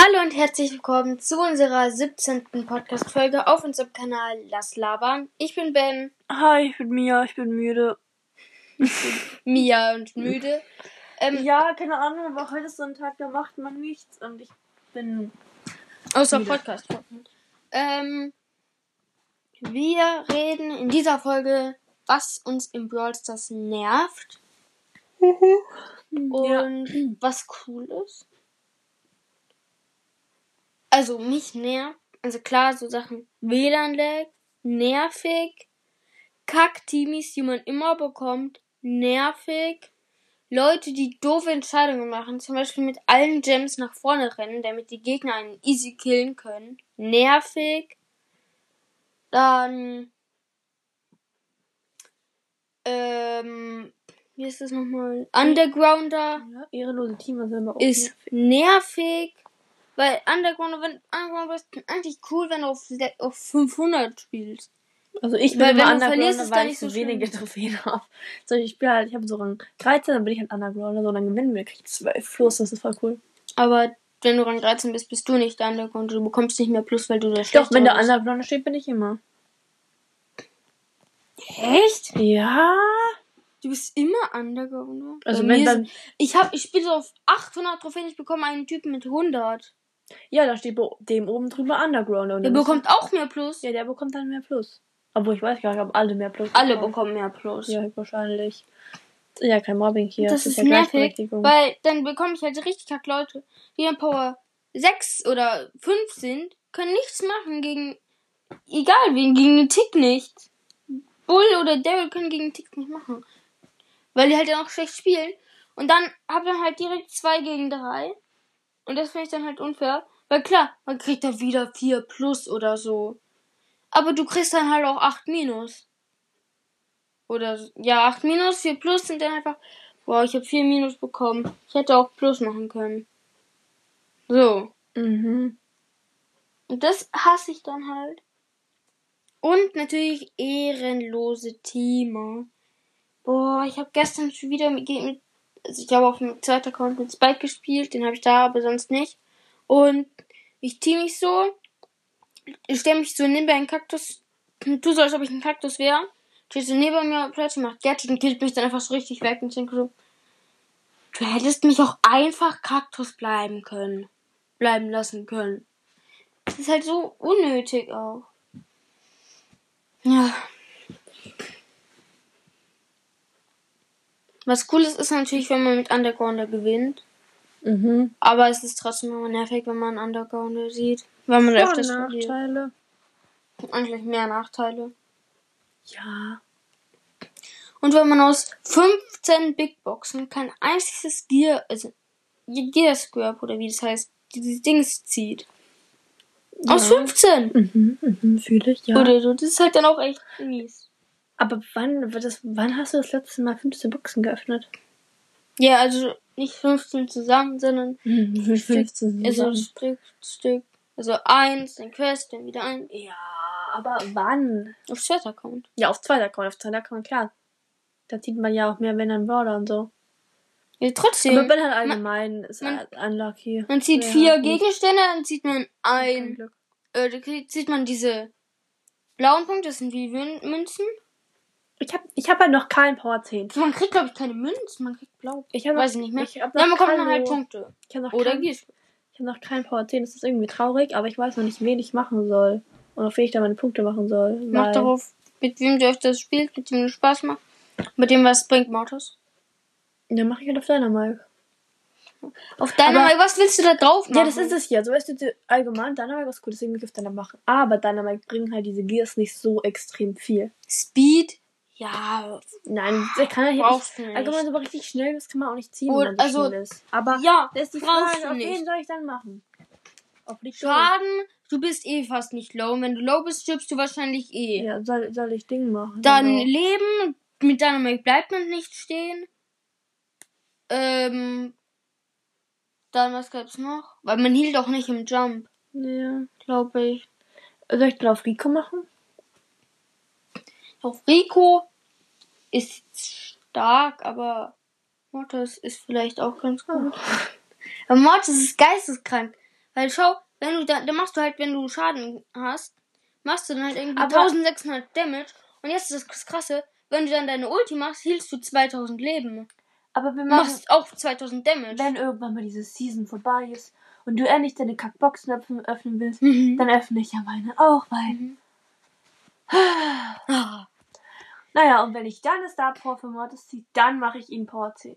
Hallo und herzlich willkommen zu unserer 17. Podcast-Folge auf unserem Kanal Lass Labern. Ich bin Ben. Hi, ich bin Mia, ich bin müde. Mia und müde. Ähm, ja, keine Ahnung, aber heute ist so ein Tag, da macht man nichts und ich bin. Außer Podcast. Ähm, wir reden in dieser Folge, was uns im Brawl Stars nervt. und ja. was cool ist also mich nervt, also klar, so Sachen WLAN-Lag, nervig, Kack-Teamies, die man immer bekommt, nervig, Leute, die doofe Entscheidungen machen, zum Beispiel mit allen Gems nach vorne rennen, damit die Gegner einen easy killen können, nervig, dann, ähm, wie ist das nochmal? Undergrounder. Ja, Teamer sind auch Ist nervig. Weil Underground, wenn Underground ist eigentlich cool, wenn du auf, auf 500 spielst. Also ich bin weil immer Underground, weil ich so wenige Trophäen habe. So, ich bin halt, ich habe so Rang 13, dann bin ich halt Underground, so, dann gewinnen wir, krieg ich 12 Plus, das ist voll cool. Aber wenn du Rang 13 bist, bist du nicht der Underground, du bekommst nicht mehr Plus, weil du der Doch, wenn der Underground steht, bin ich immer. Echt? Ja. Du bist immer Underground. Also wenn dann... Ich hab, ich spiele so auf 800 Trophäen, ich bekomme einen Typen mit 100. Ja, da steht dem oben drüber Underground. Und der bekommt auch mehr Plus. Ja, der bekommt dann mehr Plus. Obwohl ich weiß gar nicht, ob alle mehr Plus Alle bekommen, bekommen mehr Plus. Ja, wahrscheinlich. Ja, kein Mobbing hier. Das, das ist, ist ja nervig, weil dann bekomme ich halt richtig kack Leute, die in Power 6 oder 5 sind, können nichts machen gegen, egal wen, gegen den Tick nicht. Bull oder Daryl können gegen den Tick nicht machen. Weil die halt dann auch schlecht spielen. Und dann hab dann halt direkt 2 gegen 3. Und das finde ich dann halt unfair. Weil klar, man kriegt da wieder 4 plus oder so. Aber du kriegst dann halt auch 8 minus. Oder, ja, 8 minus, 4 plus sind dann einfach, boah, ich habe 4 minus bekommen. Ich hätte auch plus machen können. So. Mhm. Und das hasse ich dann halt. Und natürlich ehrenlose Teamer. Boah, ich habe gestern schon wieder mit, mit also ich habe auf dem zweiten Account mit Spike gespielt, den habe ich da, aber sonst nicht. Und ich team mich so, ich stelle mich so neben einen Kaktus, tu so, als ob ich ein Kaktus wäre. Stehst so neben mir plötzlich, macht Gadget und killt mich dann einfach so richtig weg und ich denke so, du hättest mich auch einfach Kaktus bleiben können. Bleiben lassen können. Das ist halt so unnötig auch. Ja. Was cool ist, ist natürlich, wenn man mit Undergrounder gewinnt. Mhm. Aber es ist trotzdem immer nervig, wenn man Undergrounder sieht. Weil man öfters Nachteile. Verliert. Eigentlich mehr Nachteile. Ja. Und wenn man aus 15 Big Boxen kein einziges Gear, also Gear Scrap oder wie das heißt, dieses Dings zieht. Ja. Aus 15! Mhm, mhm, fühle ich, ja. Oder so. Das ist halt dann auch echt mies. Aber wann, das, wann hast du das letzte Mal 15 Boxen geöffnet? Ja, also nicht 15 zusammen, sondern hm, 15 also Stück, Stück. Also eins, dann Quest, dann wieder ein. Ja, aber wann? Auf zweiter Account. Ja, auf zweiter Account, auf zweiter Account, klar. Da sieht man ja auch mehr, wenn ein Brawler und so. Ja, trotzdem. Aber bin halt allgemein man, ist man, halt unlucky. Man zieht ja, vier Gegenstände, dann zieht man ein. Äh, da zieht man diese blauen Punkte, das sind wie Münzen. Ich habe ich hab halt noch keinen Power 10. Man kriegt, glaube ich, keine Münzen, man kriegt blau. Ich hab Weiß ich nicht mehr. Ich hab noch Dann bekommt man halt Punkte. Ich hab noch Oder kein, Ich habe noch keinen Power 10. Das ist irgendwie traurig, aber ich weiß noch nicht, wen ich machen soll. Und auf wen ich da meine Punkte machen soll. Mach darauf, mit wem du öfters spielst, mit dem du Spaß macht. Mit dem, was bringt Mortis. Dann mache ich halt auf deiner Mike. Auf deiner Mike, was willst du da drauf machen? Ja, das ist es hier. So weißt du, allgemein deiner Mike was gut, deswegen will ich auf deiner machen. Aber deiner Mike bringen halt diese Gears nicht so extrem viel. Speed ja, nein, der kann ja nicht. nicht. Allgemein so richtig schnell, das kann man auch nicht ziehen, Und, wenn man so also, schnell ist. Aber ja, das ist die Frage, auf wen soll ich dann machen? Auf die Schaden, du bist eh fast nicht low. Wenn du low bist, stirbst du wahrscheinlich eh. Ja, soll, soll ich Ding machen? Dann genau. Leben, mit Dynamite bleibt man nicht stehen. Ähm, dann was gab's noch? Weil man hielt auch nicht im Jump. Ja. Glaube ich. Soll ich drauf Rico machen? Auf Rico ist stark, aber Mortis ist vielleicht auch ganz gut. Aber Mortis ist geisteskrank. Weil schau, wenn du da, dann machst du halt, wenn du Schaden hast, machst du dann halt irgendwie aber 1600 Damage. Und jetzt ist das krasse, wenn du dann deine Ulti machst, hielst du 2000 Leben. Aber wir machen, machst auch 2000 Damage. Wenn irgendwann mal diese Season vorbei ist und du endlich deine Kackboxen öffnen, öffnen willst, mhm. dann öffne ich ja meine auch, weil. Mhm. Naja, und wenn ich dann eine Star Power für Mortis ziehe, dann mache ich ihn Power 10.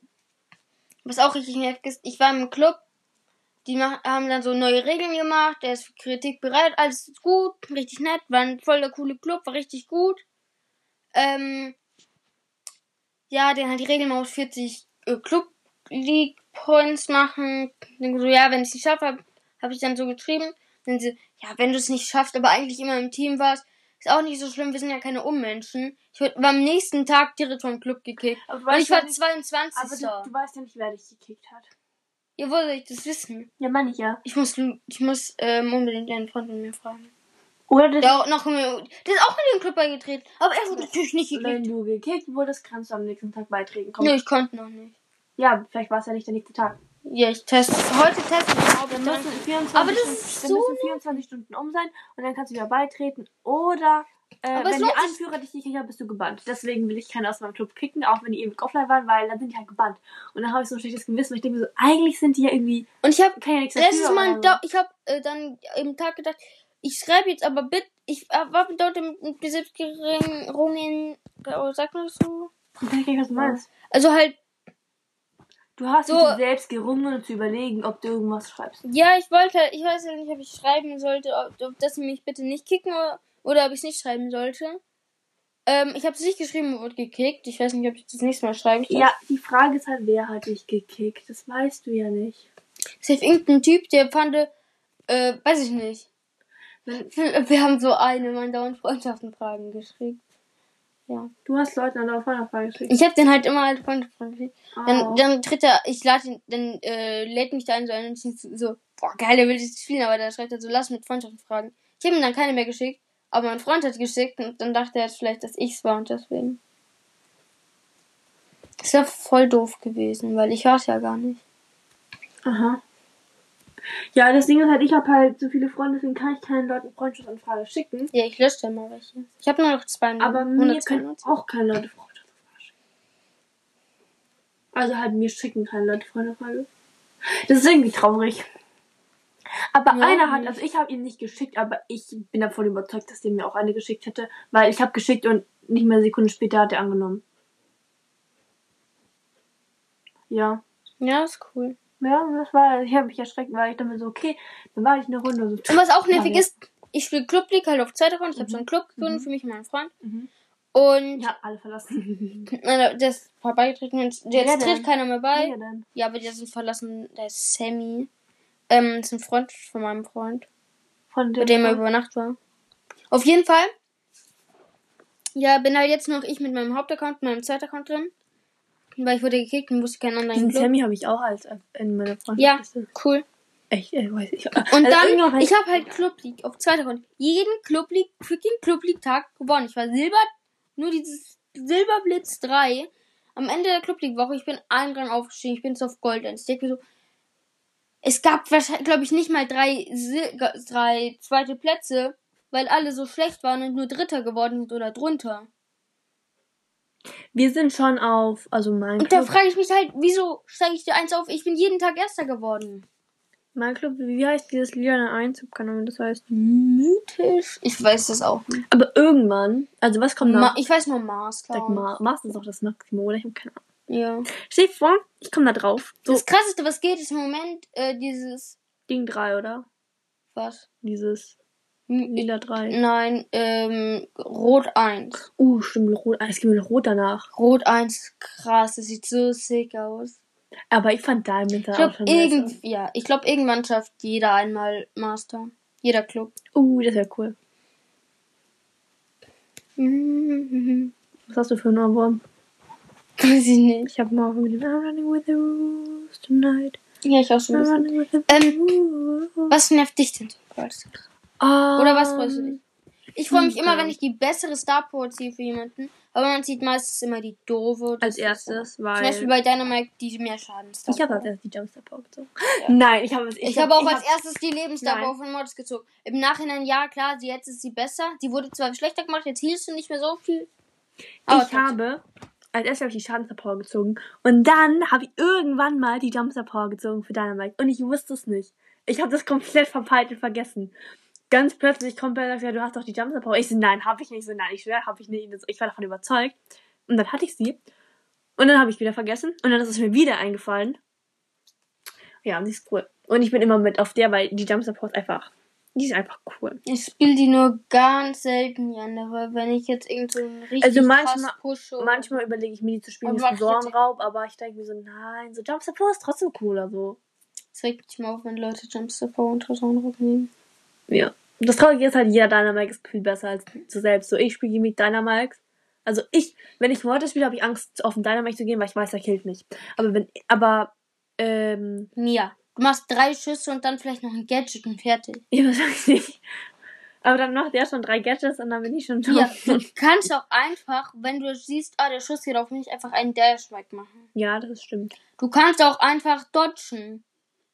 Was auch richtig nervig ist, ich war im Club, die haben dann so neue Regeln gemacht, der ist für Kritik bereit, alles gut, richtig nett, war ein voll der coole Club, war richtig gut. Ähm, ja, den halt die Regeln auf 40 äh, Club League Points machen. Dann so, ja, wenn ich es nicht schaffe, habe hab ich dann so geschrieben. Dann sie, ja, wenn du es nicht schaffst, aber eigentlich immer im Team warst, ist auch nicht so schlimm, wir sind ja keine Ummenschen. Ich war am nächsten Tag direkt vom Club gekickt. Aber und ich war 22. Aber du, du, weißt ja nicht, wer dich gekickt hat. Ja, wo soll ich das wissen? Ja, meine ich ja. Ich muss, ich muss ähm, unbedingt einen Freund von mir fragen. Oder das. Der, auch noch, der ist auch in den Club beigetreten. Aber er wurde natürlich nicht gekickt. Wenn du gekickt wurdest, kannst du am nächsten Tag beitreten. Komm. Nee, ich konnte noch nicht. Ja, vielleicht war es ja nicht der nächste Tag. Ja, ich teste. Heute teste ich, ob dann müssen 24 Aber das Stunden, ist so müssen 24 Stunden um sein und dann kannst du wieder beitreten. Oder äh, wenn die Anführer dich nicht haben, bist du gebannt. Deswegen will ich keinen aus meinem Club kicken, auch wenn die ewig offline waren, weil dann sind die halt gebannt. Und dann habe ich so ein schlechtes Gewissen, weil ich denke so, eigentlich sind die ja irgendwie. Und ich habe ja letztes Mal, so. ich habe äh, dann im Tag gedacht, ich schreibe jetzt aber bitte, ich äh, war dort mit Besitzgerungen, oh, sag mal so. Ich weiß nicht, was du meinst. Also halt. Du hast so, mit selbst gerungen und zu überlegen, ob du irgendwas schreibst. Ja, ich wollte, ich weiß ja nicht, ob ich schreiben sollte, ob, ob sie mich bitte nicht kicken oder oder ob ich es nicht schreiben sollte. Ähm, ich habe es nicht geschrieben und wurde gekickt. Ich weiß nicht, ob ich das nächste Mal schreiben soll. Ja, die Frage ist halt, wer hat dich gekickt? Das weißt du ja nicht. Es ist irgendein Typ, der fand, äh, weiß ich nicht. Wir haben so eine mein dauernd Freundschaftenfragen geschickt. Ja. Du hast Leuten andauernd Freundschaftenfragen geschickt? Ich habe den halt immer als Freundschaftenfragen geschickt. Oh. Dann, dann tritt er, ich lade ihn, dann äh, lädt mich da ein so ein und so, boah geil, der will das spielen, aber dann schreibt er so, lass mit Freundschaftenfragen. Ich habe ihm dann keine mehr geschickt. Aber mein Freund hat geschickt und dann dachte er jetzt vielleicht, dass ich's war und deswegen. Ist ja voll doof gewesen, weil ich war's ja gar nicht. Aha. Ja, das Ding ist halt, ich habe halt so viele Freunde, deswegen kann ich keinen Leuten Freundschaftsanfrage schicken. Ja, ich lösche dann mal welche. Ich habe nur noch zwei. Aber mir können auch keine Leute Freundschaftsanfrage schicken. Also halt mir schicken keine Leute Freundschaftsanfrage. Das ist irgendwie traurig. Aber ja, einer hat, also ich habe ihn nicht geschickt, aber ich bin davon überzeugt, dass der mir auch eine geschickt hätte, weil ich habe geschickt und nicht mehr eine Sekunde später hat er angenommen. Ja. Ja, ist cool. Ja, das war, ich habe mich erschreckt, weil ich dann so, okay, dann war ich eine Runde so. Und was auch nervig ist, ich spiele Club League halt auf zweiter Runde. Ich mhm. habe so einen Club gefunden mhm. für mich und meinen Freund. Mhm. Und. Ja, alle verlassen. Nein, der ist vorbeigetreten und jetzt tritt keiner mehr bei. Ja, aber der ist verlassen, der ist Sammy. Ähm, ist ein Freund von meinem Freund. Von dem. Mit dem er über Nacht war. Auf jeden Fall. Ja, bin halt jetzt noch ich mit meinem Hauptaccount, meinem zweiten Account drin. Weil ich wurde gekickt und wusste keinen anderen Diesen Club. Sammy habe ich auch als in meiner Freundschaft. Ja, cool. Echt, äh, weiß ich. Und also dann, ich habe halt Club League auf zweiter Account. Jeden Club League, freaking Club League Tag gewonnen. Ich war Silber, nur dieses Silberblitz 3. Am Ende der Club League Woche, ich bin einen Rang aufgestiegen, ich bin jetzt auf Gold. Und ich denke mir so, es gab wahrscheinlich, glaube ich, nicht mal drei, drei zweite Plätze, weil alle so schlecht waren und nur Dritter geworden sind oder drunter. Wir sind schon auf, also mein Club. Und da frage ich mich halt, wieso steige ich dir eins auf? Ich bin jeden Tag Erster geworden. Mein Club, wie heißt dieses Liga 1? Keine Ahnung, das heißt. Mythisch? Ich weiß das auch nicht. Aber irgendwann, also was kommt noch? ich weiß nur Mars, Mars. Mars ist auch das Maximum, oder? Ich habe keine Ahnung. Ja. Stell dir vor, ich komme da drauf. So. Das krasseste, was geht, ist im Moment äh, dieses. Ding 3, oder? Was? Dieses. Lila 3. Nein, ähm, Rot 1. Uh, stimmt, Rot 1. Es gibt mir Rot danach. Rot 1, krass, das sieht so sick aus. Aber ich fand Diamond da auch schon irgend, Ja, ich glaube, irgendwann schafft jeder einmal Master. Jeder Club. Uh, das wäre cool. Was hast du für einen Ohrwurm? Weiß ich nicht. Ich habe morgen mit dem I'm running with the rules tonight. Ja, ich auch schon. ein. Ähm, was nervt dich denn so? Oder was freust du dich? Ich freue mich immer, wenn ich die bessere Star Power ziehe für jemanden, aber man sieht meistens immer die doofe. Als erstes, weil. Zum Beispiel bei Dynamite die mehr Schaden Ich habe als erstes die Jumpstar Power gezogen. Ja. Nein, ich habe Ich, ich habe hab auch als hab... erstes die Lebensstar Power von Mortis gezogen. Im Nachhinein, ja, klar, sie, jetzt ist sie besser. Die wurde zwar schlechter gemacht, jetzt hielst du nicht mehr so viel. Aber ich habe als erstes habe ich die Schadensstar Power gezogen. Und dann habe ich irgendwann mal die Jumpstar Power gezogen für Dynamite. Und ich wusste es nicht. Ich habe das komplett verpeilt und vergessen ganz plötzlich kommt er und sagt, ja, du hast doch die Jumpstart Power. Ich so, nein, habe ich nicht. So, nein, ich schwöre, habe ich nicht. Ich war davon überzeugt. Und dann hatte ich sie. Und dann habe ich wieder vergessen. Und dann ist es mir wieder eingefallen. Ja, und die ist cool. Und ich bin immer mit auf der, weil die Jumpstart Power ist einfach, die ist einfach cool. Ich spiele die nur ganz selten, die andere, wenn ich jetzt irgend so ein richtig Also manchmal, manchmal überlege ich mir die zu spielen, ist ein Sorgenraub, aber ich denke mir so, nein, so Jumpstart Power ist trotzdem cooler, so. Es regt mich mal auf, wenn Leute Jumpstart Power und Sorgenraub nehmen. Ja. Das Traurige ist halt, jeder Dynamite ist viel besser als du selbst. So, ich spiele mit Dynamite. Also ich, wenn ich Mortis spiele, habe ich Angst, auf den Dynamite zu gehen, weil ich weiß, er killt mich. Aber wenn, aber, ähm. Mia, du machst drei Schüsse und dann vielleicht noch ein Gadget und fertig. Ja, das sag ich nicht. Aber dann macht er schon drei Gadgets und dann bin ich schon tot. Ja, du kannst auch einfach, wenn du siehst, ah, der Schuss geht auf mich, einfach einen Dash machen. Ja, das stimmt. Du kannst auch einfach dodgen.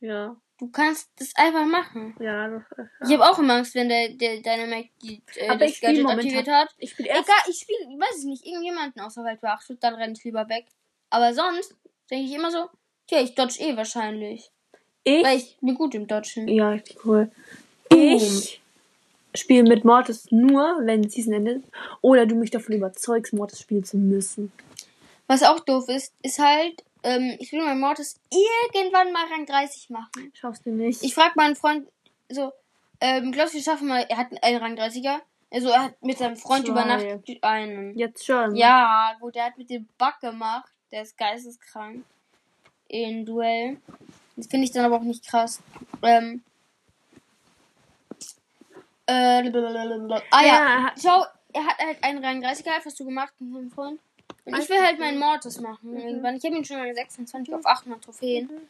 Ja. Du kannst das einfach machen. Ja, das, ja. Ich habe auch immer Angst, wenn der, der deine Mac die, äh, Aber das Gadget aktiviert hat. Ich spiele erst. Egal, ich spiele, weiß ich nicht, irgendjemanden außer Welt beachtet, dann renne ich lieber weg. Aber sonst denke ich immer so, tja, ich dodge eh wahrscheinlich. Ich? Weil ich bin gut im Dodgen. Ja, richtig cool. Ich spiele mit Mortis nur, wenn Season endet. Oder du mich davon überzeugst, Mortis spielen zu müssen. Was auch doof ist, ist halt, ähm, ich will mein Mortis irgendwann mal Rang 30 machen. Schaffst du nicht. Ich frag meinen Freund so, ähm, glaubst du, wir schaffen mal, er hat einen Rang 30er. Also er hat mit seinem Freund Zwei. über Nacht einen. Jetzt schon. Ja, gut, er hat mit dem Bug gemacht. Der ist geisteskrank. In Duell. Das finde ich dann aber auch nicht krass. Ähm. Äh, ah ja, ja. schau, er hat halt einen Rang 30er, hast du gemacht mit seinem Freund? Und ich will halt meinen Mortis machen mhm. irgendwann. Ich habe ihn schon mal 26 auf 800 Trophäen. Mhm.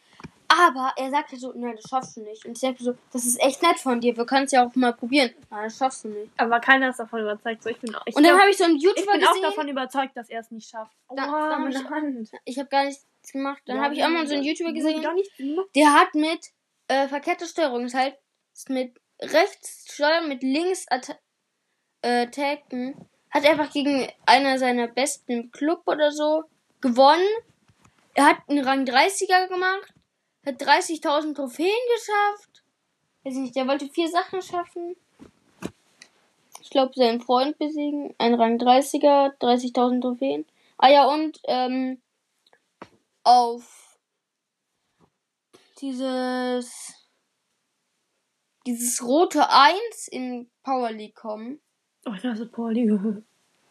Aber er sagte so, nein, das schaffst du nicht. Und ich sagte so, das ist echt nett von dir. Wir können es ja auch mal probieren. Nein, das schaffst du nicht. Aber keiner ist davon überzeugt. So, ich bin auch, ich und dann habe ich so einen YouTuber gesehen. Ich bin auch davon überzeugt, dass er es nicht schafft. Oh, dann, dann hab ich, Hand. ich habe gar nichts gemacht. Dann ja, habe ich auch mal so einen YouTuber gesehen. Der hat mit äh, verkehrter Steuerung, das heißt mit rechts steuern, mit links attacken. Hat einfach gegen einer seiner besten Club oder so gewonnen. Er hat einen Rang 30er gemacht, hat 30.000 Trophäen geschafft. Weiß nicht, der wollte vier Sachen schaffen. Ich glaube, seinen Freund besiegen, ein Rang 30er, 30.000 Trophäen. Ah ja, und ähm, auf dieses dieses rote 1 in Power League kommen. Oh, ich hasse Power League.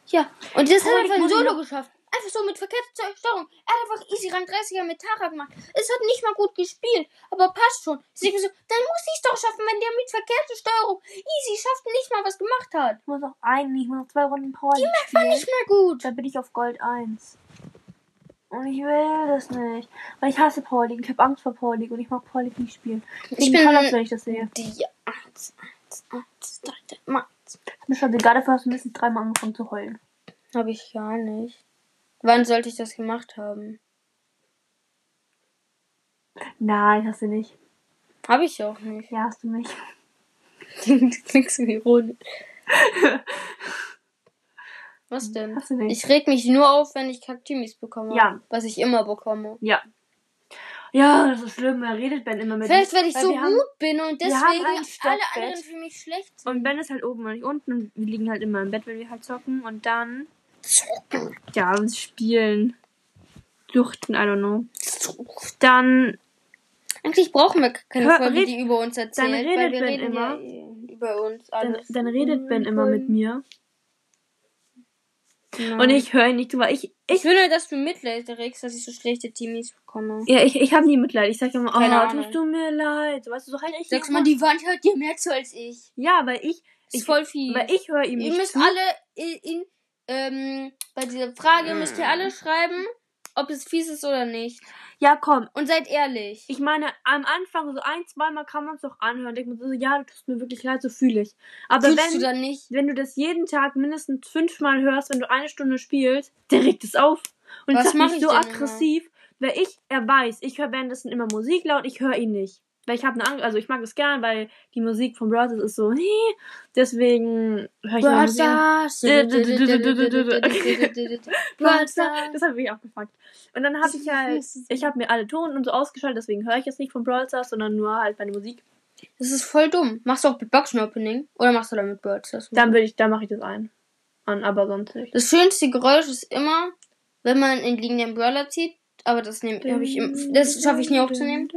Ja, und das hat er einfach ein Solo geschafft. Einfach so mit verkehrter Steuerung. Er hat einfach easy Rang 30er mit Tara gemacht. Es hat nicht mal gut gespielt, aber passt schon. Denke so, dann muss ich es doch schaffen, wenn der mit verkehrter Steuerung easy schafft und nicht mal was gemacht hat. Ich muss auch ein, ich muss noch zwei Runden Power Die merkt man nicht mehr gut. Da bin ich auf Gold 1. Und ich will das nicht. Weil ich hasse League. Ich habe Angst vor League und ich mag League nicht spielen. Ich bin das, wenn ich das sehe. Die 1, 1, 1, 3, ist mir schon egal, dafür hast du mindestens dreimal angefangen zu heulen. Habe ich gar nicht. Wann sollte ich das gemacht haben? Nein, hast du nicht. Habe ich auch nicht. Ja, hast du nicht. du klingst so ironisch. Was denn? Ich reg mich nur auf, wenn ich Kaktimis bekomme. Ja. Was ich immer bekomme. Ja. Ja, das ist schlimm. Er redet Ben immer mit Vielleicht, weil ich so gut haben, bin und deswegen alle anderen für mich schlecht sind. Und Ben ist halt oben und nicht unten und wir liegen halt immer im Bett, wenn wir halt zocken und dann. Zocken? Ja, uns spielen. Suchten, I don't know. Dann. Eigentlich brauchen wir keine Hör, Folge, die über uns erzählt. Dann redet weil wir Ben reden immer. Ja über uns alles. Dann, dann redet Ben immer mit mir. Nein. Und ich höre nicht zu, weil ich, ich. Ich will dass du Mitleid regst, dass ich so schlechte Teamies bekomme. Ja, ich, ich habe nie Mitleid. Ich sag immer, oh, tust du mir leid. So, weißt du, so halt ich. Sagst mal, die Wand hört dir mehr zu als ich. Ja, weil ich. Ist voll viel. Weil ich höre ihm Ihr müsst zu. alle in, in, ähm, bei dieser Frage müsst ihr alle schreiben, ob es fies ist oder nicht. Ja, komm. Und seid ehrlich. Ich meine, am Anfang so ein, zweimal kann man es doch anhören. Denkt man so, ja, du tust mir wirklich leid, so fühle ich. Aber Fühlst wenn du dann nicht? wenn du das jeden Tag mindestens fünfmal hörst, wenn du eine Stunde spielst, der regt es auf. Und Was das mach macht ich so aggressiv, weil ich, er weiß, ich höre währenddessen immer Musik laut, ich höre ihn nicht. Weil ich habe eine Angst, also ich mag es gern, weil die Musik von Brothers ist so, nee, deswegen höre ich immer Musik. Stars. Brawl Stars. Das hat mich abgefuckt. Und dann habe ich halt, ich habe mir alle Tonen und so ausgeschaltet, deswegen höre ich jetzt nicht von Brawl Stars, sondern nur halt meine Musik. Das ist voll dumm. Machst du auch mit Boxen Opening? Oder machst du damit Birds? Das, Dann will ich, da mache ich das ein. An, aber sonst nicht. das schönste Geräusch ist immer, wenn man einen liegenden Brawler zieht. Aber das nehme ich im, das schaffe ich nie aufzunehmen.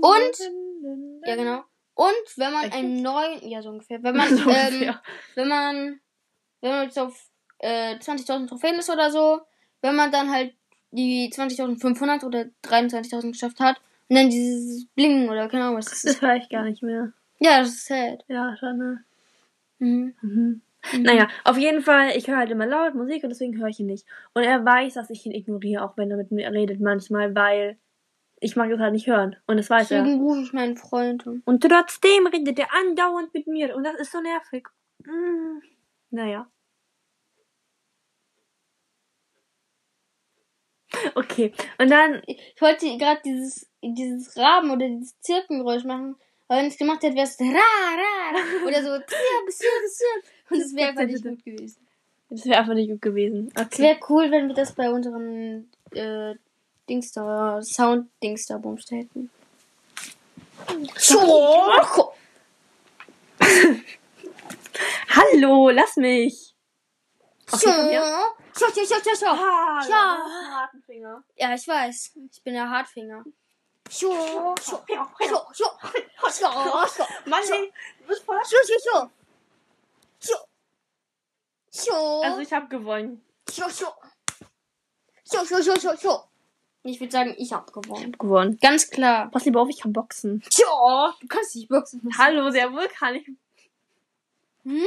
Und- Ja, genau. Und wenn man Echt einen neuen, ja, so ungefähr, wenn man, So ähm, ungefähr. wenn man, wenn man jetzt auf äh, 20.000 Trophäen ist oder so, wenn man dann halt die 20.500 oder 23.000 geschafft hat und dann dieses Blingen oder keine Ahnung was das Das höre ich gar nicht mehr. Ja, das ist sad. Ja, schon, ne? Mhm. Mhm. Naja, auf jeden Fall, ich höre halt immer laut Musik und deswegen höre ich ihn nicht. Und er weiß, dass ich ihn ignoriere, auch wenn er mit mir redet manchmal, weil ich mag das halt nicht hören. Und das weiß er. Deswegen rufe ich meinen Freund. an. Und trotzdem redet er andauernd mit mir. Und das ist so nervig. Mm. Naja. Okay. Und dann, Ich wollte gerade dieses, dieses Raben oder dieses Zirpengeräusch machen. Aber wenn ich es gemacht hätte, wäre es ra, ra, ra. Oder so zirp, zirp, zirp. Und es wäre einfach nicht gut gewesen. das wäre einfach nicht gut gewesen. Es Okay. wäre cool, wenn wir das bei unseren äh, Dings da, Sound-Dings da bumst hätten. Hallo, lass mich. Okay, her. schau, schau, schau, schau, schau. Ah, Ja. ich weiß. Ich bin der Hartfinger. Schau, schau, schau, schau, schau, schau. Mann, ey, du bist voll. Schau, schau. Schau. Schau. Also ich habe gewonnen. Schau, schau. Schau, schau, schau, schau, schau. Ich würde sagen, ich habe gewonnen. Gewonnen. Ganz klar. Pass lieber auf, ich kann boxen. Tja, du kannst nicht boxen. Hallo, sehr wohl kann ich. Hm?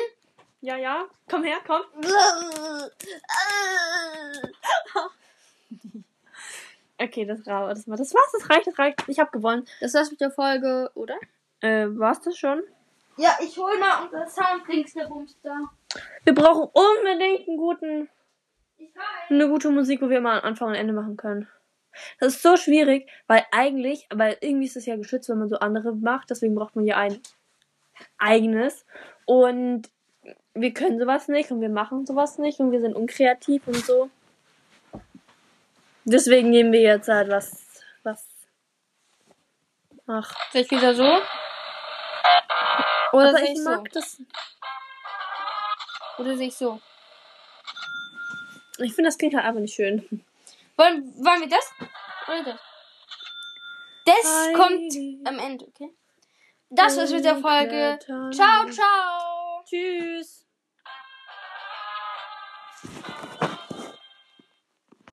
Ja, ja. Komm her, komm. Okay, das, ra- das, war- das war's, das reicht, das reicht. Ich habe gewonnen. Das war's mit der Folge, oder? Äh, war's das schon? Ja, ich hol mal unser Soundlinks der Bumster. Wir brauchen unbedingt einen guten, Ich weiß. eine gute Musik, wo wir immer Anfang und Ende machen können. Das ist so schwierig, weil eigentlich, weil irgendwie ist es ja geschützt, wenn man so andere macht, deswegen braucht man ja ein eigenes. Und wir können sowas nicht und wir machen sowas nicht und wir sind unkreativ und so. Deswegen nehmen wir jetzt halt was, was. Ach, Vielleicht wieder so? Oder aber sehe ich ich so? mag das. Oder sehe ich so? Ich finde, das klingt halt einfach nicht schön. Wollen, wollen wir das? Oder das? Das Heidi. kommt am Ende, okay? Das war's mit der Folge. Ciao, ciao. Tschüss.